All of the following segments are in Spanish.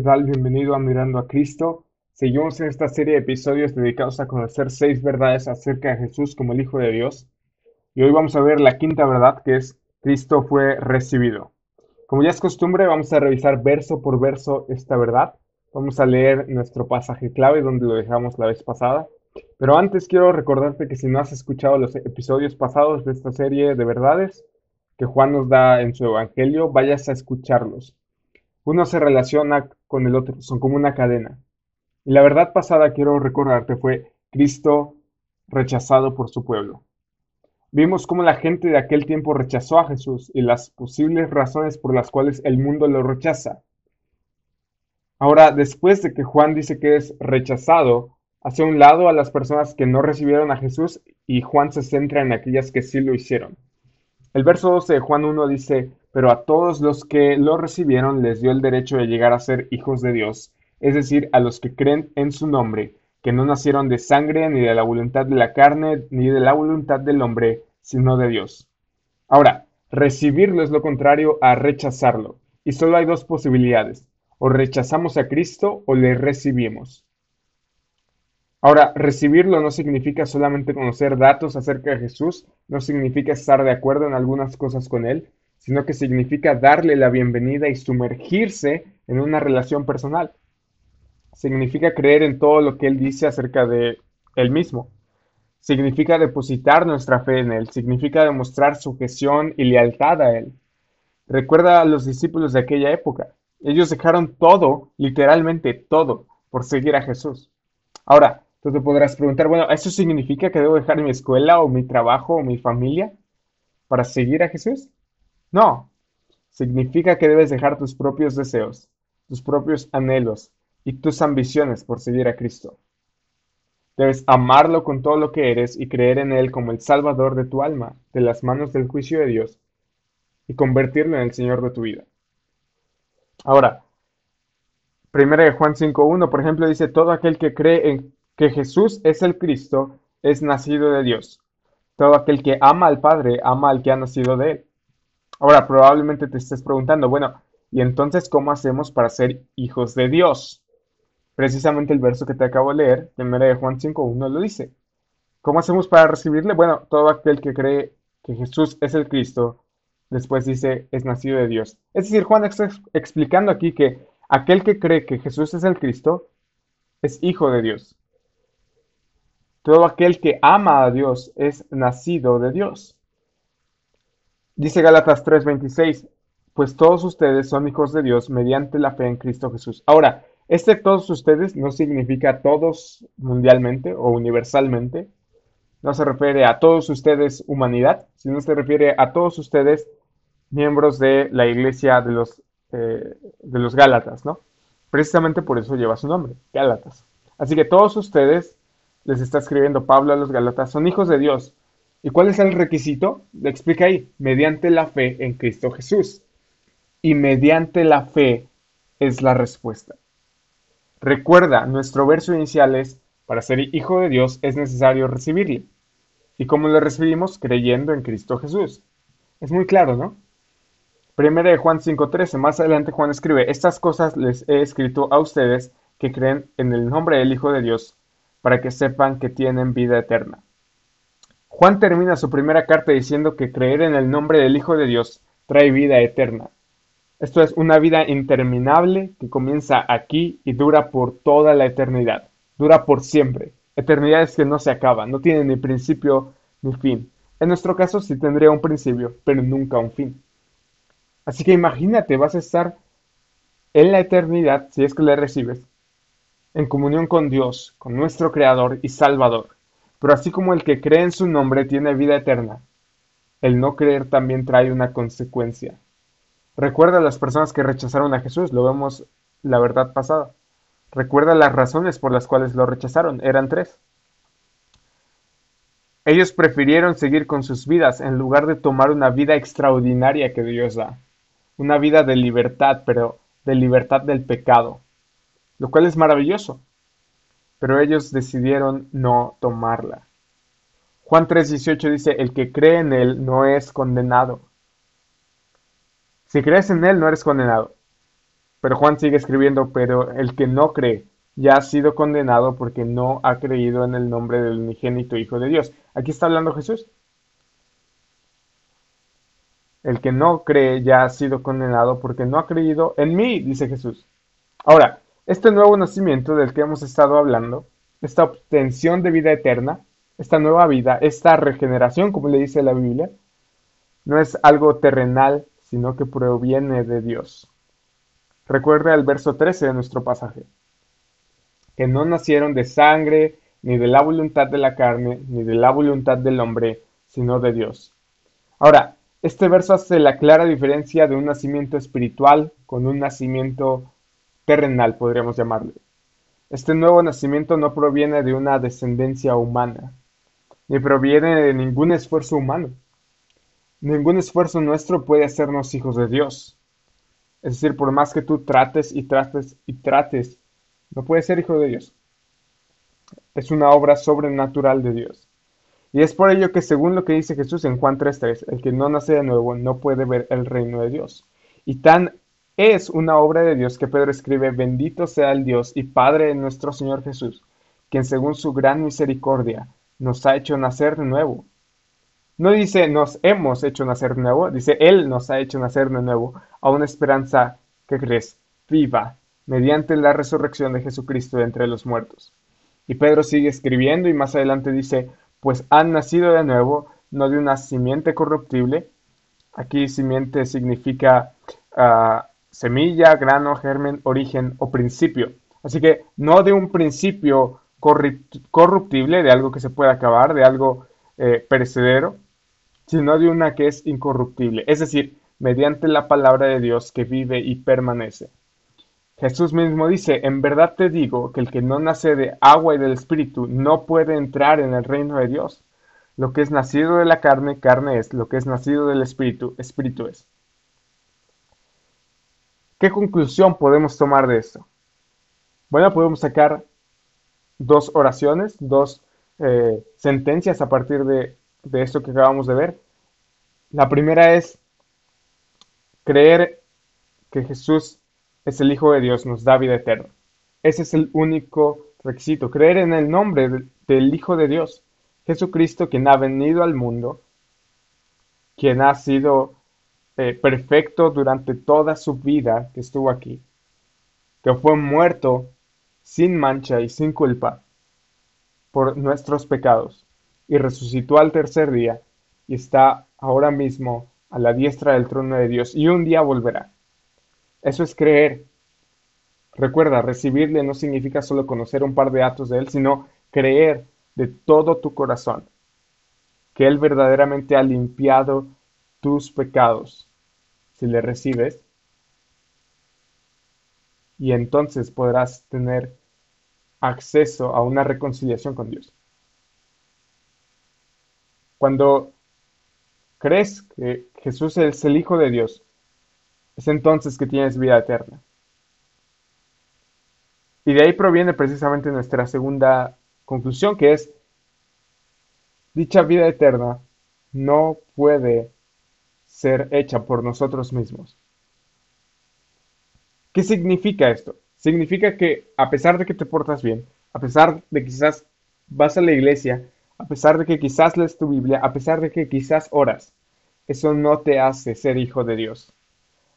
¿Qué? Bienvenido a Mirando a Cristo. Seguimos en esta serie de episodios dedicados a conocer seis verdades acerca de Jesús como el Hijo de Dios. Y hoy vamos a ver la quinta verdad, que es Cristo fue recibido. Como ya es costumbre, vamos a revisar verso por verso esta verdad. Vamos a leer nuestro pasaje clave donde lo dejamos la vez pasada. Pero antes quiero recordarte que si no has escuchado los episodios pasados de esta serie de verdades que Juan nos da en su Evangelio, vayas a escucharlos. Uno se relaciona con el otro, son como una cadena. Y la verdad pasada, quiero recordarte, fue Cristo rechazado por su pueblo. Vimos cómo la gente de aquel tiempo rechazó a Jesús y las posibles razones por las cuales el mundo lo rechaza. Ahora, después de que Juan dice que es rechazado, hace un lado a las personas que no recibieron a Jesús y Juan se centra en aquellas que sí lo hicieron. El verso 12 de Juan 1 dice, pero a todos los que lo recibieron les dio el derecho de llegar a ser hijos de Dios, es decir, a los que creen en su nombre, que no nacieron de sangre, ni de la voluntad de la carne, ni de la voluntad del hombre, sino de Dios. Ahora, recibirlo es lo contrario a rechazarlo, y solo hay dos posibilidades, o rechazamos a Cristo o le recibimos. Ahora, recibirlo no significa solamente conocer datos acerca de Jesús, no significa estar de acuerdo en algunas cosas con Él, sino que significa darle la bienvenida y sumergirse en una relación personal. Significa creer en todo lo que Él dice acerca de Él mismo. Significa depositar nuestra fe en Él, significa demostrar sujeción y lealtad a Él. Recuerda a los discípulos de aquella época. Ellos dejaron todo, literalmente todo, por seguir a Jesús. Ahora, Tú te podrás preguntar, bueno, ¿eso significa que debo dejar mi escuela o mi trabajo o mi familia para seguir a Jesús? No, significa que debes dejar tus propios deseos, tus propios anhelos y tus ambiciones por seguir a Cristo. Debes amarlo con todo lo que eres y creer en Él como el Salvador de tu alma, de las manos del juicio de Dios, y convertirlo en el Señor de tu vida. Ahora, 1 Juan 5.1, por ejemplo, dice, todo aquel que cree en que Jesús es el Cristo, es nacido de Dios. Todo aquel que ama al Padre, ama al que ha nacido de Él. Ahora, probablemente te estés preguntando, bueno, ¿y entonces cómo hacemos para ser hijos de Dios? Precisamente el verso que te acabo de leer, de Juan 5.1, lo dice. ¿Cómo hacemos para recibirle? Bueno, todo aquel que cree que Jesús es el Cristo, después dice, es nacido de Dios. Es decir, Juan está explicando aquí que aquel que cree que Jesús es el Cristo, es hijo de Dios. Todo aquel que ama a Dios es nacido de Dios. Dice Gálatas 3:26, pues todos ustedes son hijos de Dios mediante la fe en Cristo Jesús. Ahora, este todos ustedes no significa todos mundialmente o universalmente. No se refiere a todos ustedes humanidad, sino se refiere a todos ustedes miembros de la iglesia de los, eh, de los Gálatas, ¿no? Precisamente por eso lleva su nombre, Gálatas. Así que todos ustedes les está escribiendo Pablo a los Galatas, son hijos de Dios. ¿Y cuál es el requisito? Le explica ahí, mediante la fe en Cristo Jesús. Y mediante la fe es la respuesta. Recuerda, nuestro verso inicial es, para ser hijo de Dios es necesario recibirle. ¿Y cómo lo recibimos? Creyendo en Cristo Jesús. Es muy claro, ¿no? Primera de Juan 5.13, más adelante Juan escribe, estas cosas les he escrito a ustedes que creen en el nombre del Hijo de Dios, para que sepan que tienen vida eterna. Juan termina su primera carta diciendo que creer en el nombre del Hijo de Dios trae vida eterna. Esto es una vida interminable que comienza aquí y dura por toda la eternidad. Dura por siempre. Eternidad es que no se acaba, no tiene ni principio ni fin. En nuestro caso sí tendría un principio, pero nunca un fin. Así que imagínate, vas a estar en la eternidad, si es que le recibes, en comunión con Dios, con nuestro Creador y Salvador. Pero así como el que cree en su nombre tiene vida eterna, el no creer también trae una consecuencia. Recuerda a las personas que rechazaron a Jesús, lo vemos la verdad pasada. Recuerda las razones por las cuales lo rechazaron, eran tres. Ellos prefirieron seguir con sus vidas en lugar de tomar una vida extraordinaria que Dios da. Una vida de libertad, pero de libertad del pecado lo cual es maravilloso. Pero ellos decidieron no tomarla. Juan 3:18 dice, el que cree en Él no es condenado. Si crees en Él, no eres condenado. Pero Juan sigue escribiendo, pero el que no cree ya ha sido condenado porque no ha creído en el nombre del unigénito Hijo de Dios. Aquí está hablando Jesús. El que no cree ya ha sido condenado porque no ha creído en mí, dice Jesús. Ahora, este nuevo nacimiento del que hemos estado hablando, esta obtención de vida eterna, esta nueva vida, esta regeneración, como le dice la Biblia, no es algo terrenal, sino que proviene de Dios. Recuerda el verso 13 de nuestro pasaje, que no nacieron de sangre, ni de la voluntad de la carne, ni de la voluntad del hombre, sino de Dios. Ahora, este verso hace la clara diferencia de un nacimiento espiritual con un nacimiento terrenal, podríamos llamarle. Este nuevo nacimiento no proviene de una descendencia humana, ni proviene de ningún esfuerzo humano. Ningún esfuerzo nuestro puede hacernos hijos de Dios. Es decir, por más que tú trates y trates y trates, no puedes ser hijo de Dios. Es una obra sobrenatural de Dios. Y es por ello que según lo que dice Jesús en Juan 3.3, el que no nace de nuevo no puede ver el reino de Dios. Y tan es una obra de Dios que Pedro escribe, bendito sea el Dios y Padre de nuestro Señor Jesús, quien según su gran misericordia nos ha hecho nacer de nuevo. No dice nos hemos hecho nacer de nuevo, dice Él nos ha hecho nacer de nuevo a una esperanza que crees viva mediante la resurrección de Jesucristo de entre los muertos. Y Pedro sigue escribiendo y más adelante dice, pues han nacido de nuevo, no de una simiente corruptible. Aquí simiente significa ah, semilla, grano, germen, origen o principio. Así que no de un principio corruptible, de algo que se puede acabar, de algo eh, perecedero, sino de una que es incorruptible, es decir, mediante la palabra de Dios que vive y permanece. Jesús mismo dice, en verdad te digo que el que no nace de agua y del Espíritu no puede entrar en el reino de Dios. Lo que es nacido de la carne, carne es, lo que es nacido del Espíritu, Espíritu es. ¿Qué conclusión podemos tomar de esto? Bueno, podemos sacar dos oraciones, dos eh, sentencias a partir de, de esto que acabamos de ver. La primera es creer que Jesús es el Hijo de Dios, nos da vida eterna. Ese es el único requisito, creer en el nombre del Hijo de Dios, Jesucristo, quien ha venido al mundo, quien ha sido eh, perfecto durante toda su vida que estuvo aquí, que fue muerto sin mancha y sin culpa por nuestros pecados, y resucitó al tercer día, y está ahora mismo a la diestra del trono de Dios, y un día volverá. Eso es creer. Recuerda, recibirle no significa solo conocer un par de datos de Él, sino creer de todo tu corazón que Él verdaderamente ha limpiado tus pecados si le recibes. Y entonces podrás tener acceso a una reconciliación con Dios. Cuando crees que Jesús es el Hijo de Dios, es entonces que tienes vida eterna. Y de ahí proviene precisamente nuestra segunda conclusión, que es, dicha vida eterna no puede ser hecha por nosotros mismos. ¿Qué significa esto? Significa que a pesar de que te portas bien, a pesar de que quizás vas a la iglesia, a pesar de que quizás lees tu Biblia, a pesar de que quizás oras, eso no te hace ser hijo de Dios.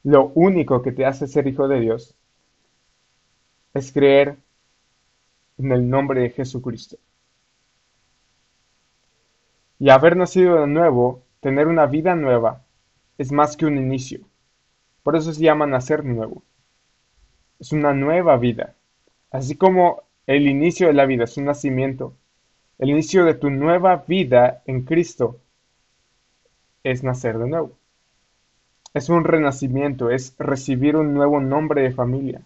Lo único que te hace ser hijo de Dios es creer en el nombre de Jesucristo. Y haber nacido de nuevo, tener una vida nueva, es más que un inicio. Por eso se llama nacer nuevo. Es una nueva vida. Así como el inicio de la vida es un nacimiento, el inicio de tu nueva vida en Cristo es nacer de nuevo. Es un renacimiento, es recibir un nuevo nombre de familia.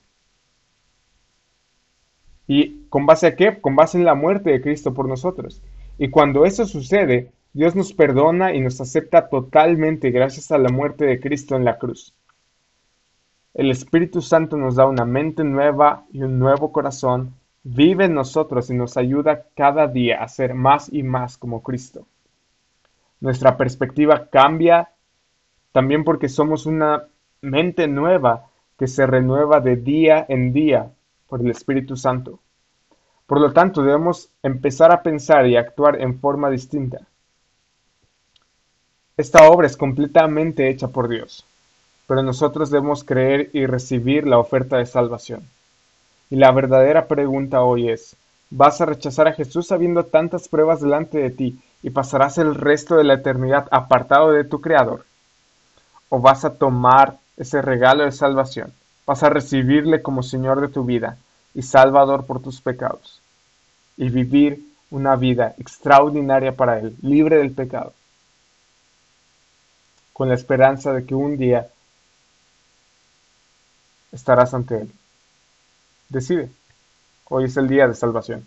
¿Y con base a qué? Con base en la muerte de Cristo por nosotros. Y cuando eso sucede, Dios nos perdona y nos acepta totalmente gracias a la muerte de Cristo en la cruz. El Espíritu Santo nos da una mente nueva y un nuevo corazón, vive en nosotros y nos ayuda cada día a ser más y más como Cristo. Nuestra perspectiva cambia también porque somos una mente nueva que se renueva de día en día por el Espíritu Santo. Por lo tanto, debemos empezar a pensar y actuar en forma distinta. Esta obra es completamente hecha por Dios, pero nosotros debemos creer y recibir la oferta de salvación. Y la verdadera pregunta hoy es, ¿vas a rechazar a Jesús sabiendo tantas pruebas delante de ti y pasarás el resto de la eternidad apartado de tu Creador? ¿O vas a tomar ese regalo de salvación? ¿Vas a recibirle como Señor de tu vida y Salvador por tus pecados? Y vivir una vida extraordinaria para Él, libre del pecado, con la esperanza de que un día estarás ante Él. Decide. Hoy es el día de salvación.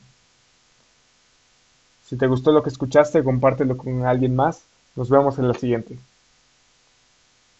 Si te gustó lo que escuchaste, compártelo con alguien más. Nos vemos en la siguiente.